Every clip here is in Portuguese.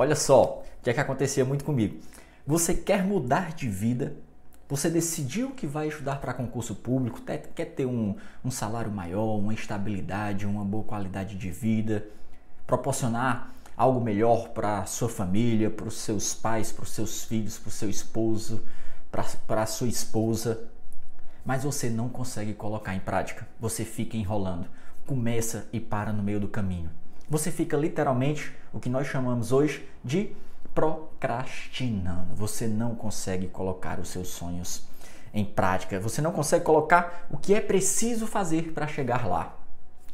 Olha só, o que é que acontecia muito comigo. Você quer mudar de vida, você decidiu que vai estudar para concurso público, quer ter um, um salário maior, uma estabilidade, uma boa qualidade de vida, proporcionar algo melhor para sua família, para os seus pais, para os seus filhos, para o seu esposo, para a sua esposa, mas você não consegue colocar em prática. Você fica enrolando, começa e para no meio do caminho. Você fica literalmente o que nós chamamos hoje de procrastinando. Você não consegue colocar os seus sonhos em prática. Você não consegue colocar o que é preciso fazer para chegar lá.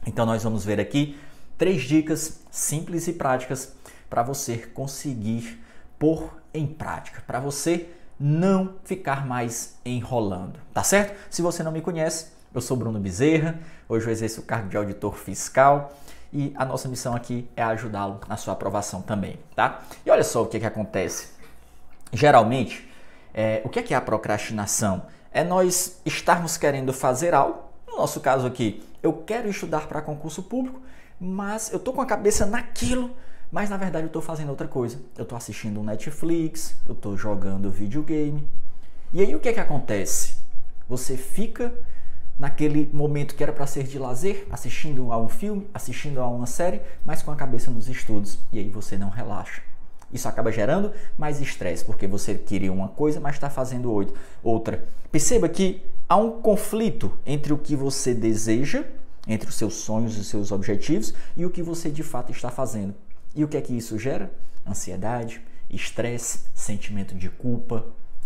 Então nós vamos ver aqui três dicas simples e práticas para você conseguir pôr em prática, para você não ficar mais enrolando, tá certo? Se você não me conhece, eu sou Bruno Bezerra, hoje eu exerço o cargo de auditor fiscal e a nossa missão aqui é ajudá-lo na sua aprovação também, tá? E olha só o que, que acontece. Geralmente, é, o que é, que é a procrastinação? É nós estarmos querendo fazer algo, no nosso caso aqui, eu quero estudar para concurso público, mas eu tô com a cabeça naquilo, mas na verdade eu estou fazendo outra coisa. Eu estou assistindo um Netflix, eu estou jogando videogame. E aí o que é que acontece? Você fica naquele momento que era para ser de lazer, assistindo a um filme, assistindo a uma série, mas com a cabeça nos estudos, e aí você não relaxa. Isso acaba gerando mais estresse, porque você queria uma coisa, mas está fazendo outra. Perceba que há um conflito entre o que você deseja entre os seus sonhos e seus objetivos e o que você de fato está fazendo. E o que é que isso gera? Ansiedade, estresse, sentimento de culpa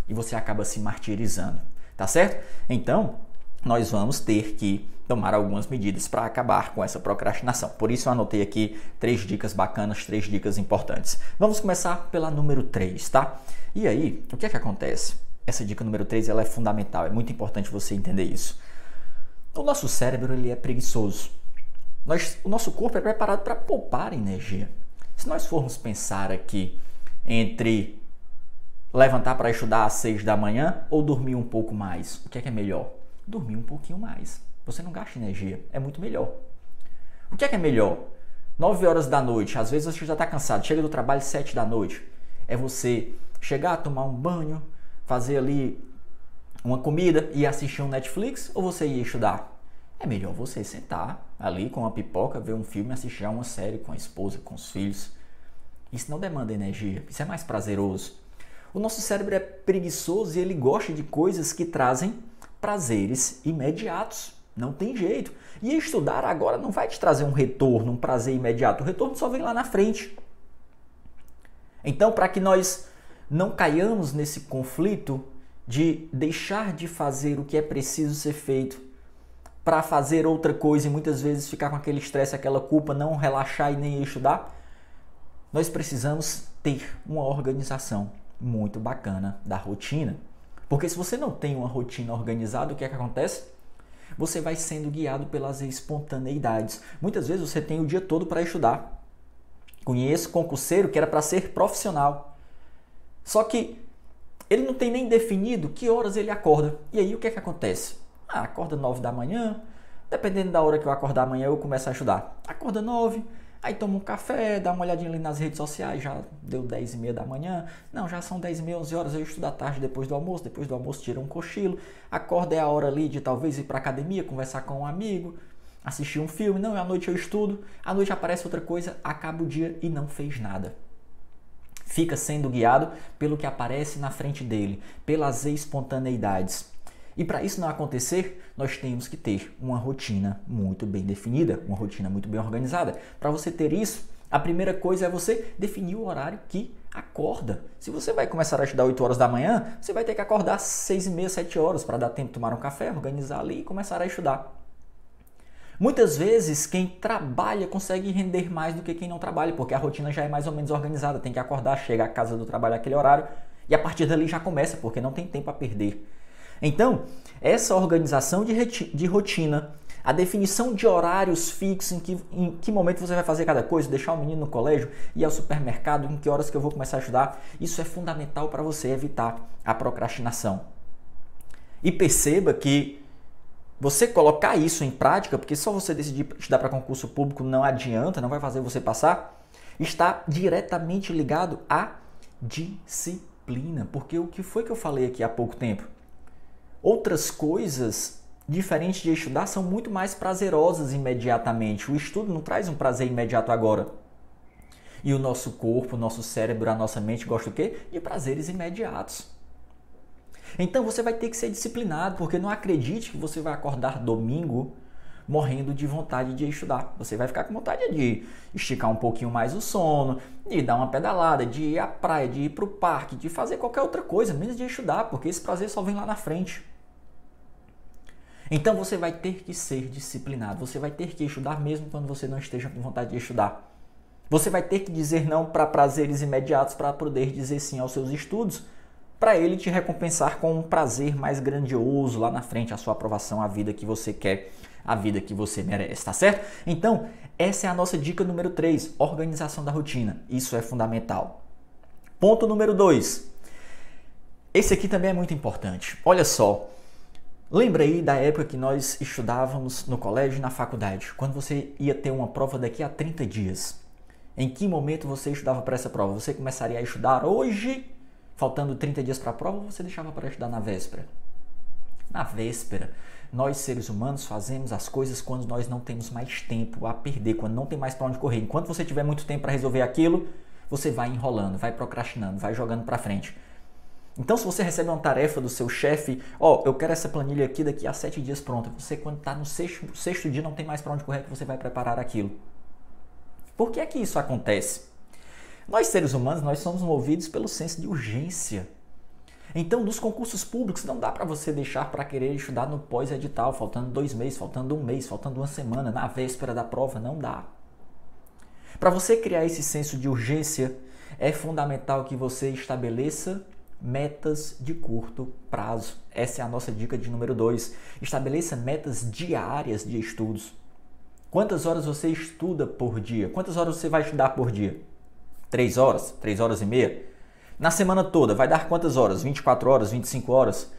e você acaba se martirizando, tá certo? Então, nós vamos ter que tomar algumas medidas para acabar com essa procrastinação. Por isso eu anotei aqui três dicas bacanas, três dicas importantes. Vamos começar pela número 3, tá? E aí, o que é que acontece? Essa dica número 3 ela é fundamental, é muito importante você entender isso. O nosso cérebro ele é preguiçoso. Nós, o nosso corpo é preparado para poupar energia. Se nós formos pensar aqui entre levantar para estudar às 6 da manhã ou dormir um pouco mais, o que é, que é melhor? Dormir um pouquinho mais. Você não gasta energia, é muito melhor. O que é que é melhor? 9 horas da noite, às vezes você já está cansado, chega do trabalho 7 da noite. É você chegar, tomar um banho, fazer ali uma comida e assistir um Netflix ou você ia estudar? É melhor você sentar ali com uma pipoca, ver um filme, assistir a uma série com a esposa, com os filhos. Isso não demanda energia, isso é mais prazeroso. O nosso cérebro é preguiçoso e ele gosta de coisas que trazem prazeres imediatos. Não tem jeito. E estudar agora não vai te trazer um retorno, um prazer imediato. O retorno só vem lá na frente. Então, para que nós não caiamos nesse conflito de deixar de fazer o que é preciso ser feito para fazer outra coisa e muitas vezes ficar com aquele estresse, aquela culpa, não relaxar e nem estudar, nós precisamos ter uma organização muito bacana da rotina. Porque se você não tem uma rotina organizada, o que é que acontece? Você vai sendo guiado pelas espontaneidades. Muitas vezes você tem o dia todo para estudar. Conheço concurseiro que era para ser profissional. Só que ele não tem nem definido que horas ele acorda. E aí o que é que acontece? Ah, acorda 9 da manhã, dependendo da hora que eu acordar amanhã, eu começo a estudar. Acorda 9, aí toma um café, dá uma olhadinha ali nas redes sociais, já deu 10 e meia da manhã. Não, já são 10 e meia, 11 horas, eu estudo à tarde depois do almoço, depois do almoço tira um cochilo. Acorda é a hora ali de talvez ir para academia, conversar com um amigo, assistir um filme. Não, à noite eu estudo, à noite aparece outra coisa, acaba o dia e não fez nada fica sendo guiado pelo que aparece na frente dele, pelas espontaneidades. E para isso não acontecer, nós temos que ter uma rotina muito bem definida, uma rotina muito bem organizada. Para você ter isso, a primeira coisa é você definir o horário que acorda. Se você vai começar a estudar 8 horas da manhã, você vai ter que acordar às 6 e meia, 7 horas para dar tempo de tomar um café, organizar ali e começar a estudar. Muitas vezes quem trabalha consegue render mais do que quem não trabalha, porque a rotina já é mais ou menos organizada, tem que acordar, chegar à casa do trabalho naquele horário e a partir dali já começa, porque não tem tempo a perder. Então, essa organização de, de rotina, a definição de horários fixos, em que, em que momento você vai fazer cada coisa, deixar o menino no colégio, ir ao supermercado, em que horas que eu vou começar a estudar, isso é fundamental para você evitar a procrastinação. E perceba que você colocar isso em prática, porque só você decidir estudar para concurso público não adianta, não vai fazer você passar. está diretamente ligado à disciplina. Porque o que foi que eu falei aqui há pouco tempo? Outras coisas diferentes de estudar são muito mais prazerosas imediatamente. O estudo não traz um prazer imediato agora. E o nosso corpo, o nosso cérebro, a nossa mente gosta do quê? De prazeres imediatos. Então você vai ter que ser disciplinado, porque não acredite que você vai acordar domingo morrendo de vontade de estudar. Você vai ficar com vontade de esticar um pouquinho mais o sono, de dar uma pedalada, de ir à praia, de ir para o parque, de fazer qualquer outra coisa, menos de estudar, porque esse prazer só vem lá na frente. Então você vai ter que ser disciplinado, você vai ter que estudar mesmo quando você não esteja com vontade de estudar. Você vai ter que dizer não para prazeres imediatos para poder dizer sim aos seus estudos, para ele te recompensar com um prazer mais grandioso lá na frente, a sua aprovação, a vida que você quer, a vida que você merece, tá certo? Então, essa é a nossa dica número 3, organização da rotina. Isso é fundamental. Ponto número 2. Esse aqui também é muito importante. Olha só, Lembra aí da época que nós estudávamos no colégio e na faculdade, quando você ia ter uma prova daqui a 30 dias. Em que momento você estudava para essa prova? Você começaria a estudar hoje, faltando 30 dias para a prova, você deixava para estudar na véspera? Na véspera. Nós, seres humanos, fazemos as coisas quando nós não temos mais tempo a perder, quando não tem mais para onde correr. Enquanto você tiver muito tempo para resolver aquilo, você vai enrolando, vai procrastinando, vai jogando para frente. Então, se você recebe uma tarefa do seu chefe, ó, oh, eu quero essa planilha aqui daqui a sete dias pronta. Você, quando está no sexto, sexto dia, não tem mais para onde correr que você vai preparar aquilo. Por que é que isso acontece? Nós seres humanos, nós somos movidos pelo senso de urgência. Então, nos concursos públicos, não dá para você deixar para querer estudar no pós-edital, faltando dois meses, faltando um mês, faltando uma semana, na véspera da prova, não dá. Para você criar esse senso de urgência, é fundamental que você estabeleça metas de curto prazo. Essa é a nossa dica de número 2. Estabeleça metas diárias de estudos. Quantas horas você estuda por dia? Quantas horas você vai estudar por dia? Três horas? Três horas e meia? Na semana toda, vai dar quantas horas? 24 horas? 25 horas?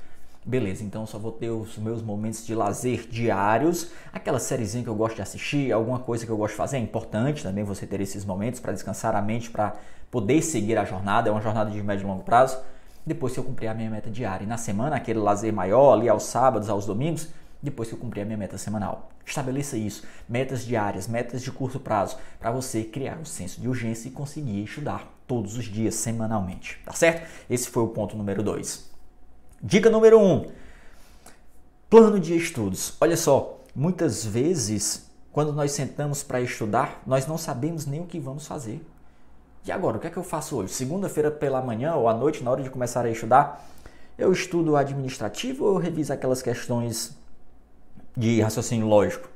Beleza, então só vou ter os meus momentos de lazer diários, aquela sériezinha que eu gosto de assistir, alguma coisa que eu gosto de fazer. É importante também você ter esses momentos para descansar a mente, para poder seguir a jornada. É uma jornada de médio e longo prazo. Depois que eu cumprir a minha meta diária. E na semana, aquele lazer maior, ali aos sábados, aos domingos, depois que eu cumprir a minha meta semanal. Estabeleça isso, metas diárias, metas de curto prazo, para você criar um senso de urgência e conseguir estudar todos os dias, semanalmente, tá certo? Esse foi o ponto número 2. Dica número 1. Um, plano de estudos. Olha só, muitas vezes, quando nós sentamos para estudar, nós não sabemos nem o que vamos fazer. E agora, o que é que eu faço hoje? Segunda-feira pela manhã ou à noite, na hora de começar a estudar, eu estudo administrativo ou eu reviso aquelas questões de raciocínio lógico.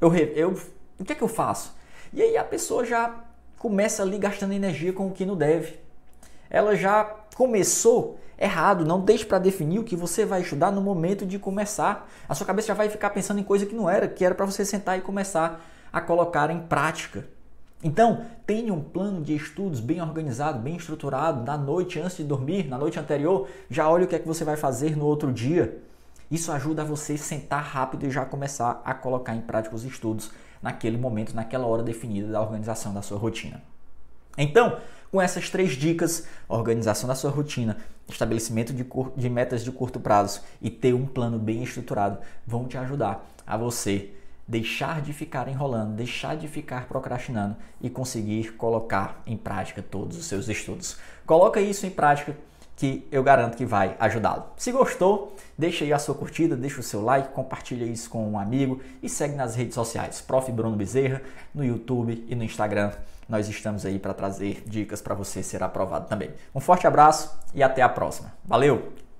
Eu, eu, o que é que eu faço? E aí a pessoa já começa ali gastando energia com o que não deve. Ela já começou errado. Não deixe para definir o que você vai estudar no momento de começar. A sua cabeça já vai ficar pensando em coisa que não era, que era para você sentar e começar a colocar em prática. Então, tenha um plano de estudos bem organizado, bem estruturado, na noite antes de dormir, na noite anterior, já olhe o que é que você vai fazer no outro dia. Isso ajuda a você sentar rápido e já começar a colocar em prática os estudos naquele momento, naquela hora definida da organização da sua rotina. Então, com essas três dicas, organização da sua rotina, estabelecimento de, de metas de curto prazo e ter um plano bem estruturado, vão te ajudar a você deixar de ficar enrolando, deixar de ficar procrastinando e conseguir colocar em prática todos os seus estudos. Coloca isso em prática que eu garanto que vai ajudá-lo. Se gostou, deixa aí a sua curtida, deixa o seu like, compartilha isso com um amigo e segue nas redes sociais, Prof. Bruno Bezerra, no YouTube e no Instagram. Nós estamos aí para trazer dicas para você ser aprovado também. Um forte abraço e até a próxima. Valeu!